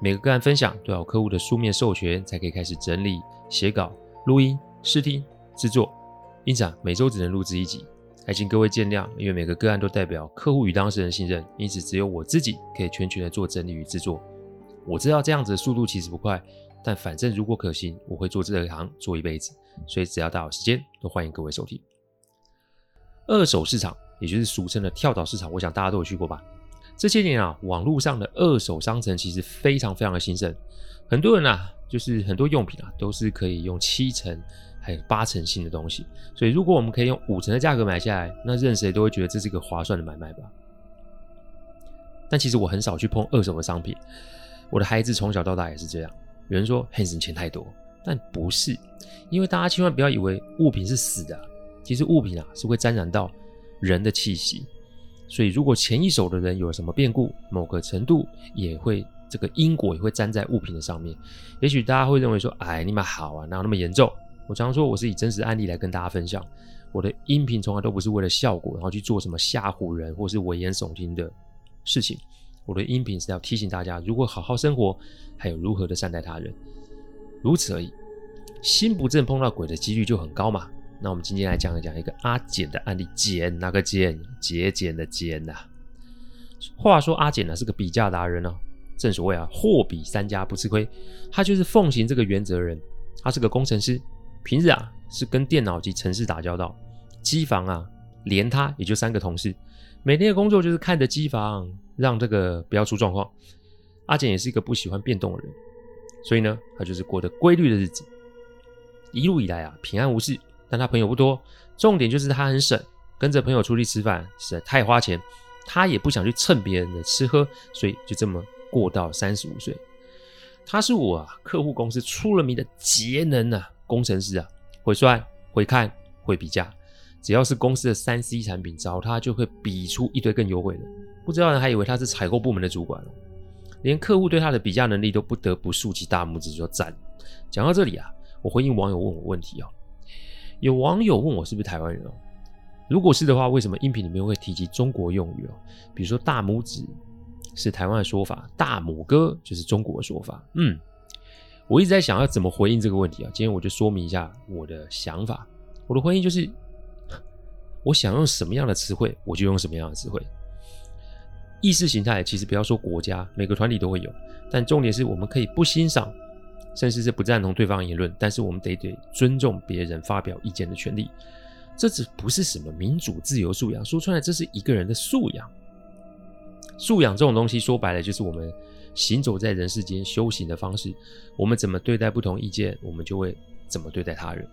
每个个案分享都要有客户的书面授权，才可以开始整理、写稿、录音、试听、制作。因此啊，每周只能录制一集，还请各位见谅。因为每个个案都代表客户与当事人信任，因此只有我自己可以全权的做整理与制作。我知道这样子的速度其实不快，但反正如果可行，我会做这一行做一辈子。所以只要大有时间，都欢迎各位收听。二手市场，也就是俗称的跳蚤市场，我想大家都有去过吧？这些年啊，网络上的二手商城其实非常非常的兴盛，很多人啊，就是很多用品啊，都是可以用七成还有八成新的东西。所以，如果我们可以用五成的价格买下来，那任谁都会觉得这是一个划算的买卖吧。但其实我很少去碰二手的商品，我的孩子从小到大也是这样。有人说 Hans 钱太多，但不是，因为大家千万不要以为物品是死的，其实物品啊是会沾染到人的气息。所以，如果前一手的人有什么变故，某个程度也会这个因果也会粘在物品的上面。也许大家会认为说，哎，你们好啊，哪有那么严重？我常说，我是以真实案例来跟大家分享。我的音频从来都不是为了效果，然后去做什么吓唬人或是危言耸听的事情。我的音频是要提醒大家，如果好好生活，还有如何的善待他人，如此而已。心不正碰到鬼的几率就很高嘛。那我们今天来讲一讲一个阿简的案例，简那个简，节俭的俭呐、啊。话说阿简呢是个比价达人哦，正所谓啊，货比三家不吃亏，他就是奉行这个原则的人。他是个工程师，平日啊是跟电脑及程式打交道，机房啊连他也就三个同事，每天的工作就是看着机房，让这个不要出状况。阿简也是一个不喜欢变动的人，所以呢，他就是过得规律的日子，一路以来啊平安无事。但他朋友不多，重点就是他很省，跟着朋友出去吃饭实在太花钱，他也不想去蹭别人的吃喝，所以就这么过到三十五岁。他是我啊客户公司出了名的节能啊工程师啊，会算会看会比价，只要是公司的三 C 产品，找他就会比出一堆更优惠的。不知道人还以为他是采购部门的主管，连客户对他的比价能力都不得不竖起大拇指说赞。讲到这里啊，我回应网友问我问题啊。有网友问我是不是台湾人哦？如果是的话，为什么音频里面会提及中国用语哦？比如说大拇指是台湾的说法，大拇哥就是中国的说法。嗯，我一直在想要怎么回应这个问题啊。今天我就说明一下我的想法。我的回应就是，我想用什么样的词汇，我就用什么样的词汇。意识形态其实不要说国家，每个团体都会有，但重点是我们可以不欣赏。甚至是不赞同对方言论，但是我们得得尊重别人发表意见的权利。这只不是什么民主自由素养，说出来这是一个人的素养。素养这种东西说白了就是我们行走在人世间修行的方式。我们怎么对待不同意见，我们就会怎么对待他人。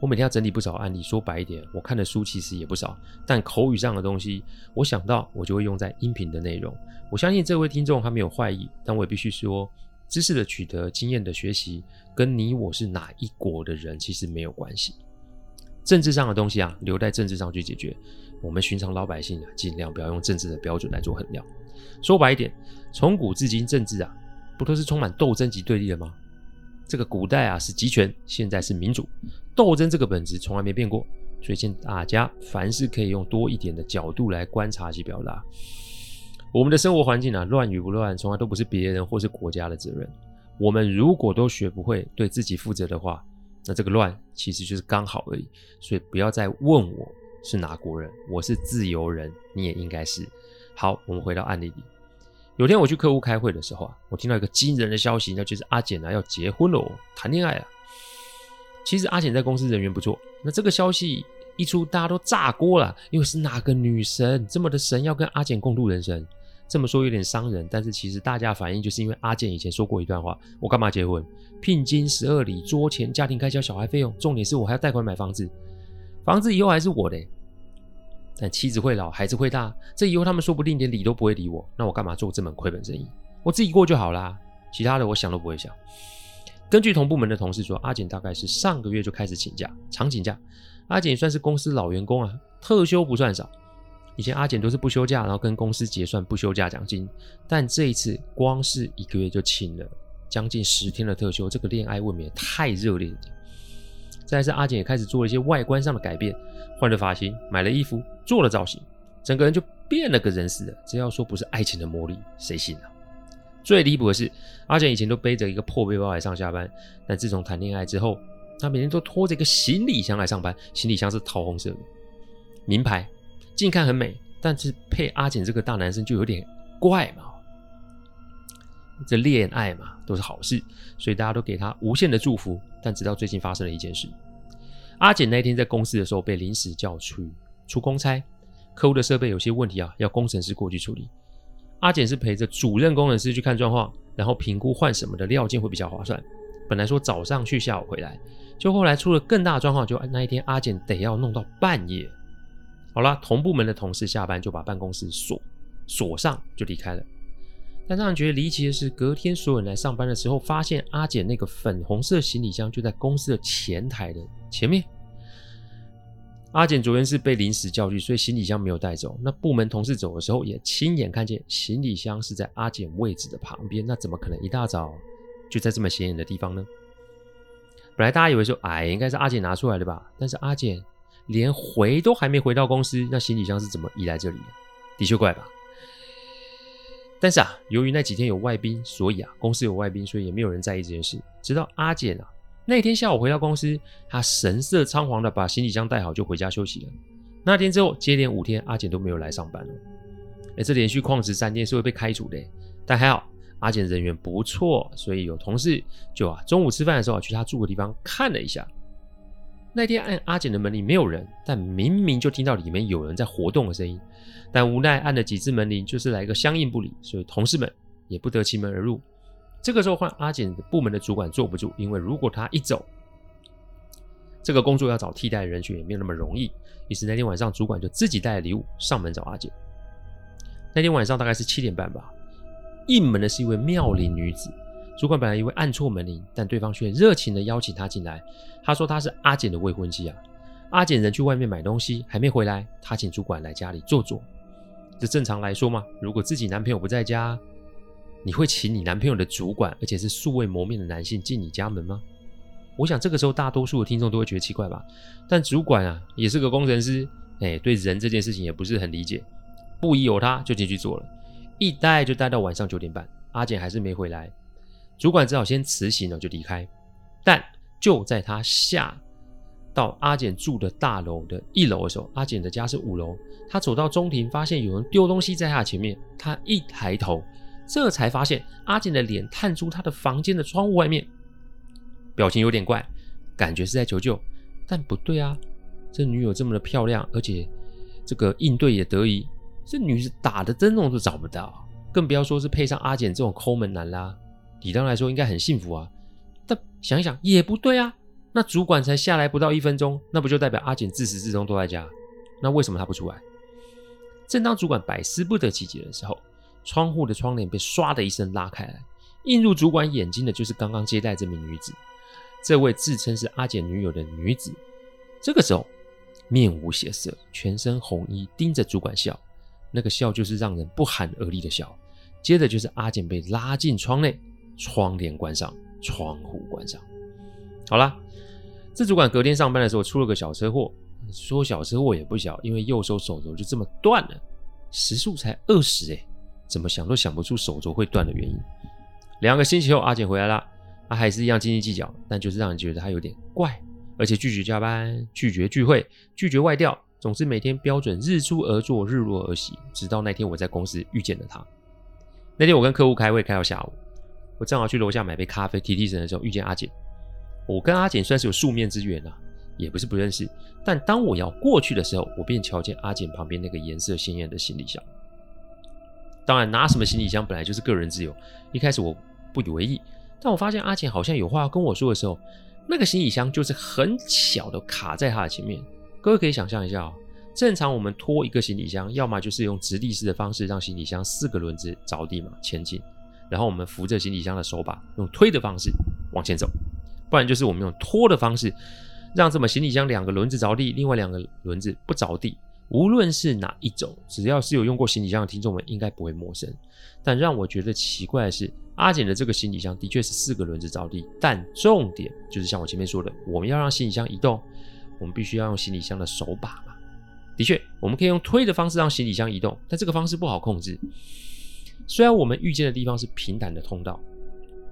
我每天要整理不少案例，说白一点，我看的书其实也不少，但口语上的东西，我想到我就会用在音频的内容。我相信这位听众他没有坏意，但我也必须说。知识的取得、经验的学习，跟你我是哪一国的人其实没有关系。政治上的东西啊，留在政治上去解决。我们寻常老百姓啊，尽量不要用政治的标准来做衡量。说白一点，从古至今，政治啊，不都是充满斗争及对立的吗？这个古代啊是集权，现在是民主，斗争这个本质从来没变过。所以，请大家凡事可以用多一点的角度来观察及表达。我们的生活环境啊，乱与不乱，从来都不是别人或是国家的责任。我们如果都学不会对自己负责的话，那这个乱其实就是刚好而已。所以不要再问我是哪国人，我是自由人，你也应该是。好，我们回到案例里。有天我去客户开会的时候啊，我听到一个惊人的消息，那就是阿简啊要结婚了，谈恋爱了。其实阿简在公司人缘不错，那这个消息一出，大家都炸锅了，因为是哪个女神这么的神要跟阿简共度人生？这么说有点伤人，但是其实大家反应就是因为阿健以前说过一段话：我干嘛结婚？聘金十二里，桌钱、家庭开销、小孩费用，重点是我还要贷款买房子，房子以后还是我的。但妻子会老，孩子会大，这以后他们说不定连理都不会理我，那我干嘛做这门亏本生意？我自己过就好啦，其他的我想都不会想。根据同部门的同事说，阿简大概是上个月就开始请假，常请假。阿简也算是公司老员工啊，特休不算少。以前阿简都是不休假，然后跟公司结算不休假奖金，但这一次光是一个月就请了将近十天的特休，这个恋爱未免太热烈了。再是阿简也开始做了一些外观上的改变，换了发型，买了衣服，做了造型，整个人就变了个人似的。只要说不是爱情的魔力，谁信啊？最离谱的是，阿简以前都背着一个破背包来上下班，但自从谈恋爱之后，他每天都拖着一个行李箱来上班，行李箱是桃红色的，名牌，近看很美，但是配阿简这个大男生就有点怪嘛。这恋爱嘛，都是好事，所以大家都给他无限的祝福。但直到最近发生了一件事，阿简那天在公司的时候被临时叫去出公差，客户的设备有些问题啊，要工程师过去处理。阿简是陪着主任工程师去看状况，然后评估换什么的料件会比较划算。本来说早上去，下午回来，就后来出了更大的状况，就那一天阿简得要弄到半夜。好啦，同部门的同事下班就把办公室锁锁上，就离开了。但让人觉得离奇的是，隔天所有人来上班的时候，发现阿简那个粉红色行李箱就在公司的前台的前面。阿简昨天是被临时叫去，所以行李箱没有带走。那部门同事走的时候也亲眼看见行李箱是在阿简位置的旁边。那怎么可能一大早就在这么显眼的地方呢？本来大家以为说，哎，应该是阿简拿出来的吧？但是阿简连回都还没回到公司，那行李箱是怎么移来这里的？的确怪吧？但是啊，由于那几天有外宾，所以啊，公司有外宾，所以也没有人在意这件事。直到阿简啊。那天下午回到公司，他神色仓皇的把行李箱带好就回家休息了。那天之后，接连五天，阿简都没有来上班了。哎，这连续旷职三天是会被开除的。但还好，阿简人缘不错，所以有同事就啊，中午吃饭的时候啊，去他住的地方看了一下。那天按阿简的门铃没有人，但明明就听到里面有人在活动的声音。但无奈按了几次门铃，就是来个相应不理，所以同事们也不得其门而入。这个时候换阿简的部门的主管坐不住，因为如果他一走，这个工作要找替代的人选也没有那么容易。于是那天晚上，主管就自己带了礼物上门找阿简。那天晚上大概是七点半吧，应门的是一位妙龄女子。主管本来以为按错门铃，但对方却热情的邀请他进来。他说他是阿简的未婚妻啊。阿简人去外面买东西还没回来，他请主管来家里坐坐。这正常来说嘛，如果自己男朋友不在家。你会请你男朋友的主管，而且是素未谋面的男性进你家门吗？我想这个时候大多数的听众都会觉得奇怪吧。但主管啊，也是个工程师，哎，对人这件事情也不是很理解，不疑有他，就进去坐了，一待就待到晚上九点半，阿简还是没回来，主管只好先辞行了就离开。但就在他下到阿简住的大楼的一楼的时候，阿简的家是五楼，他走到中庭，发现有人丢东西在他前面，他一抬头。这才发现阿简的脸探出他的房间的窗户外面，表情有点怪，感觉是在求救。但不对啊，这女友这么的漂亮，而且这个应对也得宜，这女子打的灯笼都找不到，更不要说是配上阿简这种抠门男啦。理当来说应该很幸福啊，但想一想也不对啊。那主管才下来不到一分钟，那不就代表阿简自始至终都在家？那为什么他不出来？正当主管百思不得其解的时候。窗户的窗帘被唰的一声拉开来，映入主管眼睛的就是刚刚接待这名女子。这位自称是阿简女友的女子，这个时候面无血色，全身红衣，盯着主管笑。那个笑就是让人不寒而栗的笑。接着就是阿简被拉进窗内，窗帘关上，窗户关上。好啦，这主管隔天上班的时候出了个小车祸，说小车祸也不小，因为右手手肘就这么断了，时速才二十哎。怎么想都想不出手肘会断的原因。两个星期后，阿简回来了，他还是一样斤斤计较，但就是让人觉得他有点怪，而且拒绝加班、拒绝聚会、拒绝外调，总之每天标准日出而作，日落而息。直到那天我在公司遇见了他。那天我跟客户开会开到下午，我正好去楼下买杯咖啡提提神的时候遇见阿简。我跟阿简算是有数面之缘啊，也不是不认识。但当我要过去的时候，我便瞧见阿简旁边那个颜色鲜艳的行李箱。当然，拿什么行李箱本来就是个人自由。一开始我不以为意，但我发现阿简好像有话要跟我说的时候，那个行李箱就是很巧的卡在他的前面。各位可以想象一下哦，正常我们拖一个行李箱，要么就是用直立式的方式让行李箱四个轮子着地嘛前进，然后我们扶着行李箱的手把，用推的方式往前走。不然就是我们用拖的方式，让这么行李箱两个轮子着地，另外两个轮子不着地。无论是哪一种，只要是有用过行李箱的听众们，应该不会陌生。但让我觉得奇怪的是，阿简的这个行李箱的确是四个轮子着地，但重点就是像我前面说的，我们要让行李箱移动，我们必须要用行李箱的手把嘛。的确，我们可以用推的方式让行李箱移动，但这个方式不好控制。虽然我们遇见的地方是平坦的通道，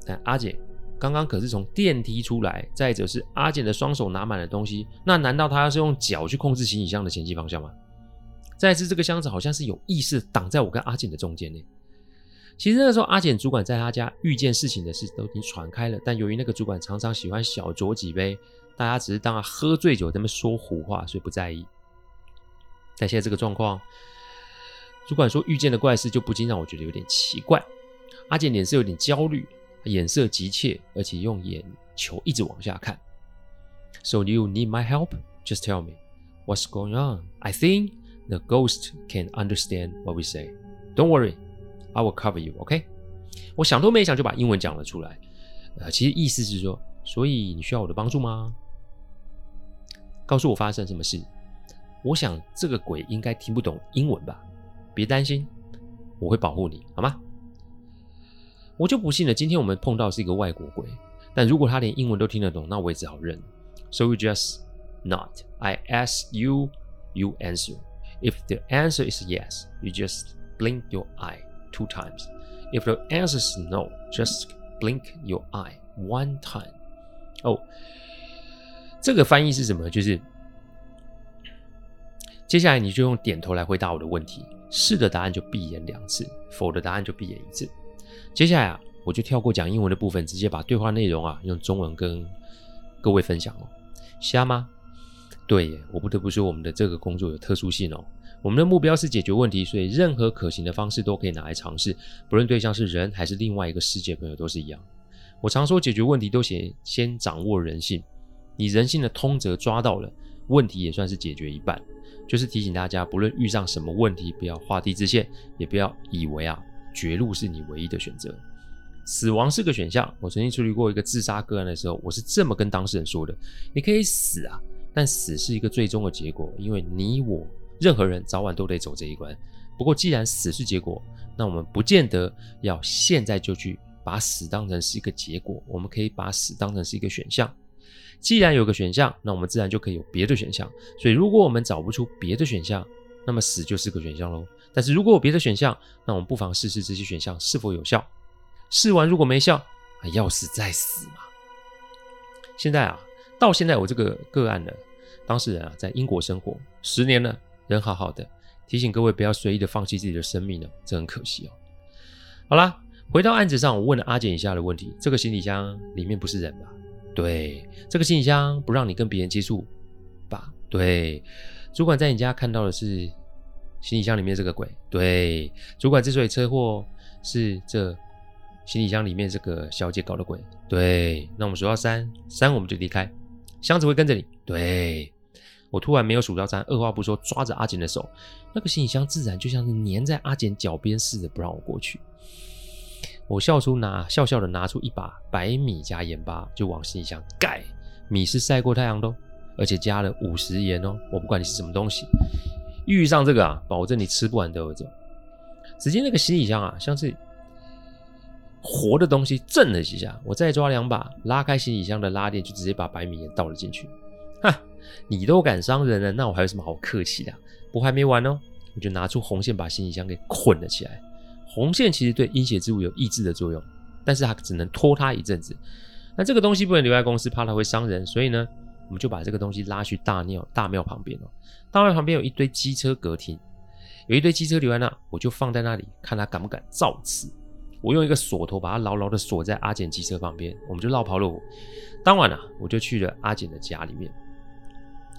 但阿简刚刚可是从电梯出来，再者是阿简的双手拿满了东西，那难道他要是用脚去控制行李箱的前进方向吗？再次，这个箱子好像是有意识挡在我跟阿简的中间呢。其实那个时候，阿简主管在他家遇见事情的事都已经传开了，但由于那个主管常常喜欢小酌几杯，大家只是当他喝醉酒在那说胡话，所以不在意。但现在这个状况，主管说遇见的怪事，就不禁让我觉得有点奇怪。阿简脸色有点焦虑，眼色急切，而且用眼球一直往下看。So you need my help? Just tell me what's going on. I think. The ghost can understand what we say. Don't worry, I will cover you. OK？我想都没想就把英文讲了出来。呃，其实意思是说，所以你需要我的帮助吗？告诉我发生什么事。我想这个鬼应该听不懂英文吧？别担心，我会保护你，好吗？我就不信了，今天我们碰到是一个外国鬼，但如果他连英文都听得懂，那我也只好认。So you just not. I ask you, you answer. If the answer is yes, you just blink your eye two times. If the answer is no, just blink your eye one time. 哦，这个翻译是什么？就是接下来你就用点头来回答我的问题。是的答案就闭眼两次，否的答案就闭眼一次。接下来啊，我就跳过讲英文的部分，直接把对话内容啊用中文跟各位分享哦。瞎吗？对耶，我不得不说，我们的这个工作有特殊性哦。我们的目标是解决问题，所以任何可行的方式都可以拿来尝试，不论对象是人还是另外一个世界朋友都是一样。我常说，解决问题都先先掌握人性，你人性的通则抓到了，问题也算是解决一半。就是提醒大家，不论遇上什么问题，不要画地自限，也不要以为啊绝路是你唯一的选择。死亡是个选项。我曾经处理过一个自杀个案的时候，我是这么跟当事人说的：你可以死啊。但死是一个最终的结果，因为你我任何人早晚都得走这一关。不过，既然死是结果，那我们不见得要现在就去把死当成是一个结果，我们可以把死当成是一个选项。既然有个选项，那我们自然就可以有别的选项。所以，如果我们找不出别的选项，那么死就是个选项喽。但是如果有别的选项，那我们不妨试试这些选项是否有效。试完如果没效，要死再死嘛。现在啊，到现在我这个个案呢。当事人啊，在英国生活十年了，人好好的。提醒各位不要随意的放弃自己的生命呢，这很可惜哦。好啦，回到案子上，我问了阿简以下的问题：这个行李箱里面不是人吧？对。这个行李箱不让你跟别人接触吧？对。主管在你家看到的是行李箱里面这个鬼？对。主管之所以车祸，是这行李箱里面这个小姐搞的鬼？对。那我们数到三，三我们就离开，箱子会跟着你？对。我突然没有数到三，二话不说抓着阿简的手，那个行李箱自然就像是粘在阿简脚边似的，不让我过去。我笑出拿笑笑的拿出一把白米加盐巴，就往行李箱盖。米是晒过太阳的，哦而且加了五十盐哦。我不管你是什么东西，遇上这个啊，保证你吃不完兜着走。只见那个行李箱啊，像是活的东西震了几下，我再抓两把，拉开行李箱的拉链，就直接把白米也倒了进去。哈。你都敢伤人了，那我还有什么好客气的？不还没完哦，我就拿出红线把行李箱给捆了起来。红线其实对阴邪之物有抑制的作用，但是它只能拖它一阵子。那这个东西不能留在公司，怕它会伤人，所以呢，我们就把这个东西拉去大庙大庙旁边哦。大庙旁边有一堆机车隔停，有一堆机车留在那，我就放在那里，看它敢不敢造次。我用一个锁头把它牢牢的锁在阿简机车旁边，我们就绕跑了。当晚啊，我就去了阿简的家里面。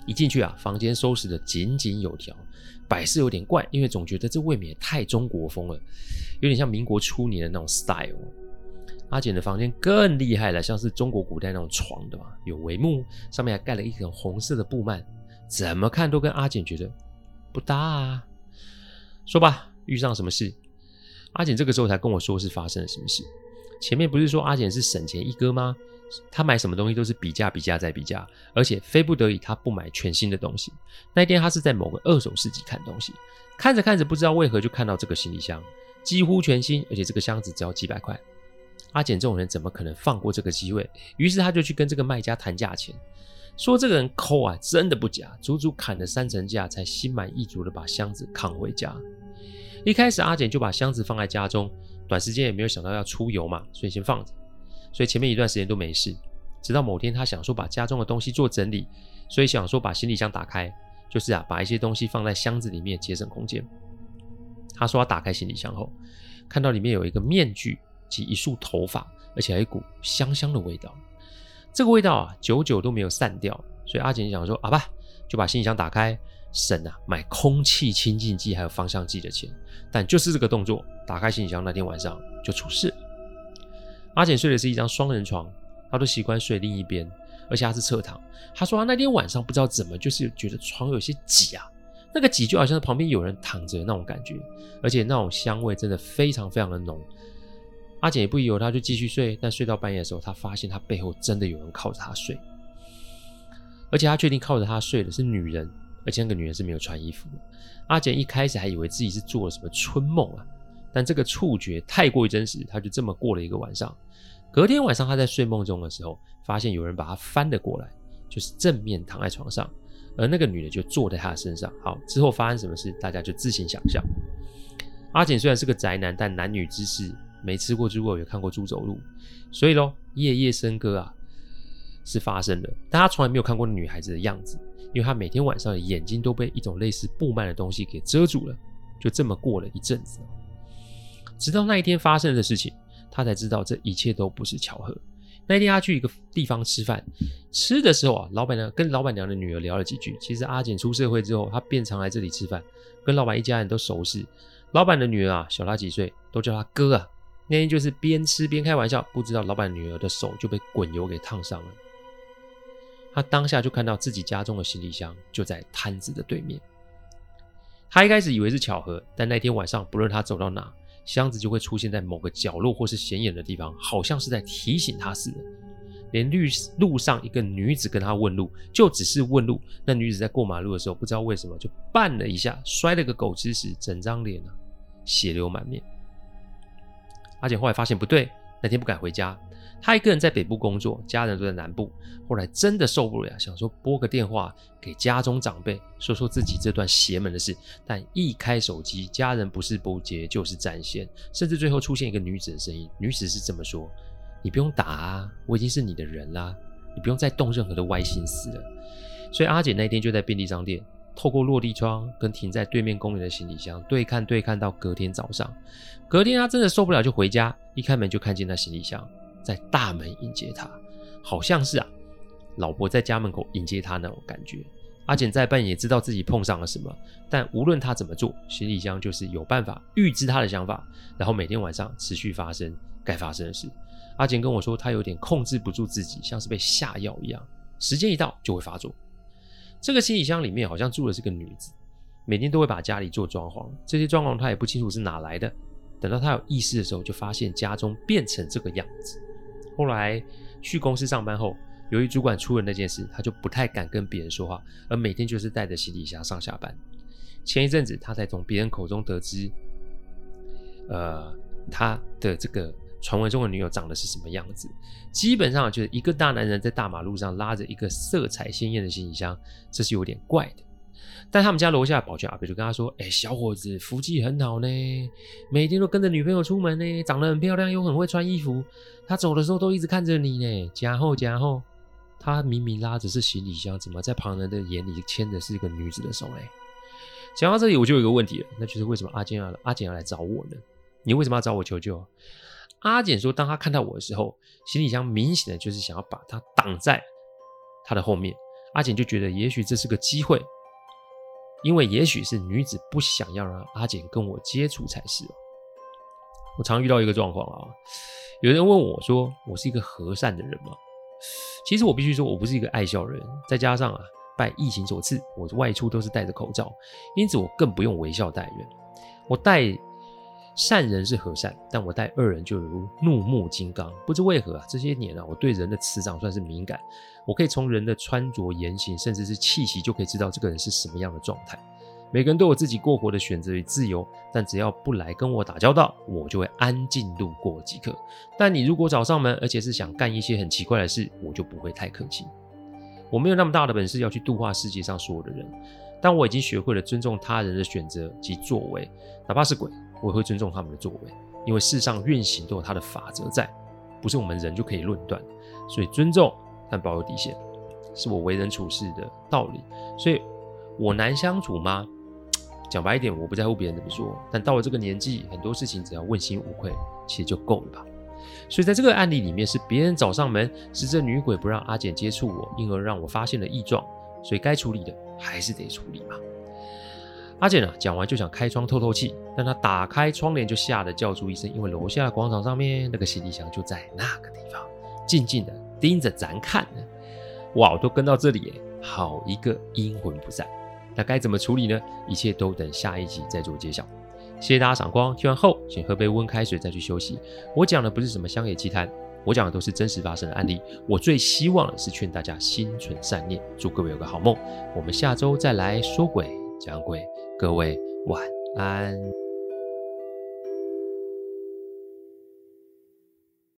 一进去啊，房间收拾得井井有条，摆设有点怪，因为总觉得这未免太中国风了，有点像民国初年的那种 style。阿简的房间更厉害了，像是中国古代那种床的嘛，有帷幕，上面还盖了一层红色的布幔，怎么看都跟阿简觉得不搭啊。说吧，遇上什么事？阿简这个时候才跟我说是发生了什么事。前面不是说阿简是省钱一哥吗？他买什么东西都是比价、比价再比价，而且非不得已他不买全新的东西。那一天他是在某个二手市集看东西，看着看着不知道为何就看到这个行李箱，几乎全新，而且这个箱子只要几百块。阿简这种人怎么可能放过这个机会？于是他就去跟这个卖家谈价钱，说这个人抠啊，真的不假，足足砍了三成价才心满意足的把箱子扛回家。一开始阿简就把箱子放在家中，短时间也没有想到要出游嘛，所以先放着。所以前面一段时间都没事，直到某天他想说把家中的东西做整理，所以想说把行李箱打开，就是啊把一些东西放在箱子里面节省空间。他说他打开行李箱后，看到里面有一个面具及一束头发，而且还有一股香香的味道。这个味道啊久久都没有散掉，所以阿简想说啊吧，就把行李箱打开，省啊买空气清净剂还有芳香剂的钱。但就是这个动作，打开行李箱那天晚上就出事了。阿简睡的是一张双人床，他都习惯睡另一边，而且他是侧躺。他说他那天晚上不知道怎么，就是觉得床有些挤啊，那个挤就好像旁边有人躺着那种感觉，而且那种香味真的非常非常的浓。阿简也不疑有他，就继续睡。但睡到半夜的时候，他发现他背后真的有人靠着他睡，而且他确定靠着他睡的是女人，而且那个女人是没有穿衣服的。阿简一开始还以为自己是做了什么春梦啊，但这个触觉太过于真实，他就这么过了一个晚上。隔天晚上，他在睡梦中的时候，发现有人把他翻了过来，就是正面躺在床上，而那个女的就坐在他的身上。好，之后发生什么事，大家就自行想象。阿简虽然是个宅男，但男女之事没吃过猪肉，也看过猪走路，所以咯，夜夜笙歌啊是发生的，但他从来没有看过女孩子的样子，因为他每天晚上的眼睛都被一种类似布幔的东西给遮住了。就这么过了一阵子，直到那一天发生的事情。他才知道这一切都不是巧合。那天，他去一个地方吃饭，吃的时候啊，老板娘跟老板娘的女儿聊了几句。其实阿简出社会之后，他便常来这里吃饭，跟老板一家人都熟识。老板的女儿啊，小他几岁，都叫他哥啊。那天就是边吃边开玩笑，不知道老板女儿的手就被滚油给烫伤了。他当下就看到自己家中的行李箱就在摊子的对面。他一开始以为是巧合，但那天晚上，不论他走到哪，箱子就会出现在某个角落或是显眼的地方，好像是在提醒他似的。连绿路上一个女子跟他问路，就只是问路。那女子在过马路的时候，不知道为什么就绊了一下，摔了个狗吃屎，整张脸啊血流满面。阿简后来发现不对，那天不敢回家。他一个人在北部工作，家人都在南部。后来真的受不了，想说拨个电话给家中长辈，说说自己这段邪门的事。但一开手机，家人不是不接就是占线，甚至最后出现一个女子的声音。女子是这么说：“你不用打啊，我已经是你的人啦，你不用再动任何的歪心思了。”所以阿姐那天就在便利商店，透过落地窗跟停在对面公园的行李箱对看对看到隔天早上。隔天她真的受不了，就回家，一开门就看见那行李箱。在大门迎接他，好像是啊，老婆在家门口迎接他那种感觉。阿简在半也知道自己碰上了什么，但无论他怎么做，行李箱就是有办法预知他的想法，然后每天晚上持续发生该发生的事。阿简跟我说，他有点控制不住自己，像是被下药一样，时间一到就会发作。这个行李箱里面好像住的是个女子，每天都会把家里做装潢，这些装潢他也不清楚是哪来的。等到他有意识的时候，就发现家中变成这个样子。后来去公司上班后，由于主管出了那件事，他就不太敢跟别人说话，而每天就是带着行李箱上下班。前一阵子，他才从别人口中得知，呃，他的这个传闻中的女友长得是什么样子。基本上就是一个大男人在大马路上拉着一个色彩鲜艳的行李箱，这是有点怪的。但他们家楼下的保全阿伯就跟他说：“哎、小伙子，福气很好呢，每天都跟着女朋友出门呢，长得很漂亮，又很会穿衣服。他走的时候都一直看着你呢。假后假后，他明明拉着是行李箱，怎么在旁人的眼里牵的是一个女子的手嘞？”讲到这里，我就有一个问题了，那就是为什么阿简要阿简要来找我呢？你为什么要找我求救？阿简说，当他看到我的时候，行李箱明显的就是想要把他挡在他的后面。阿简就觉得，也许这是个机会。因为也许是女子不想要让阿简跟我接触才是。我常遇到一个状况啊，有人问我说：“我是一个和善的人吗？”其实我必须说，我不是一个爱笑的人。再加上啊，拜疫情所赐，我外出都是戴着口罩，因此我更不用微笑待人。我戴善人是和善，但我待恶人就如怒目金刚。不知为何啊，这些年啊，我对人的磁场算是敏感，我可以从人的穿着、言行，甚至是气息，就可以知道这个人是什么样的状态。每个人都有自己过活的选择与自由，但只要不来跟我打交道，我就会安静路过即可。但你如果找上门，而且是想干一些很奇怪的事，我就不会太客气。我没有那么大的本事要去度化世界上所有的人，但我已经学会了尊重他人的选择及作为，哪怕是鬼，我也会尊重他们的作为，因为世上运行都有它的法则在，不是我们人就可以论断。所以尊重，但保有底线，是我为人处事的道理。所以我难相处吗？讲白一点，我不在乎别人怎么说，但到了这个年纪，很多事情只要问心无愧，其实就够了吧。所以在这个案例里面，是别人找上门，是这女鬼不让阿简接触我，因而让我发现了异状，所以该处理的还是得处理嘛。阿简啊，讲完就想开窗透透气，但他打开窗帘就吓得叫出一声，因为楼下的广场上面那个行李箱就在那个地方，静静的盯着咱看呢。哇，都跟到这里，好一个阴魂不散。那该怎么处理呢？一切都等下一集再做揭晓。谢谢大家赏光，听完后请喝杯温开水再去休息。我讲的不是什么乡野奇谈，我讲的都是真实发生的案例。我最希望的是劝大家心存善念，祝各位有个好梦。我们下周再来说鬼讲鬼，各位晚安。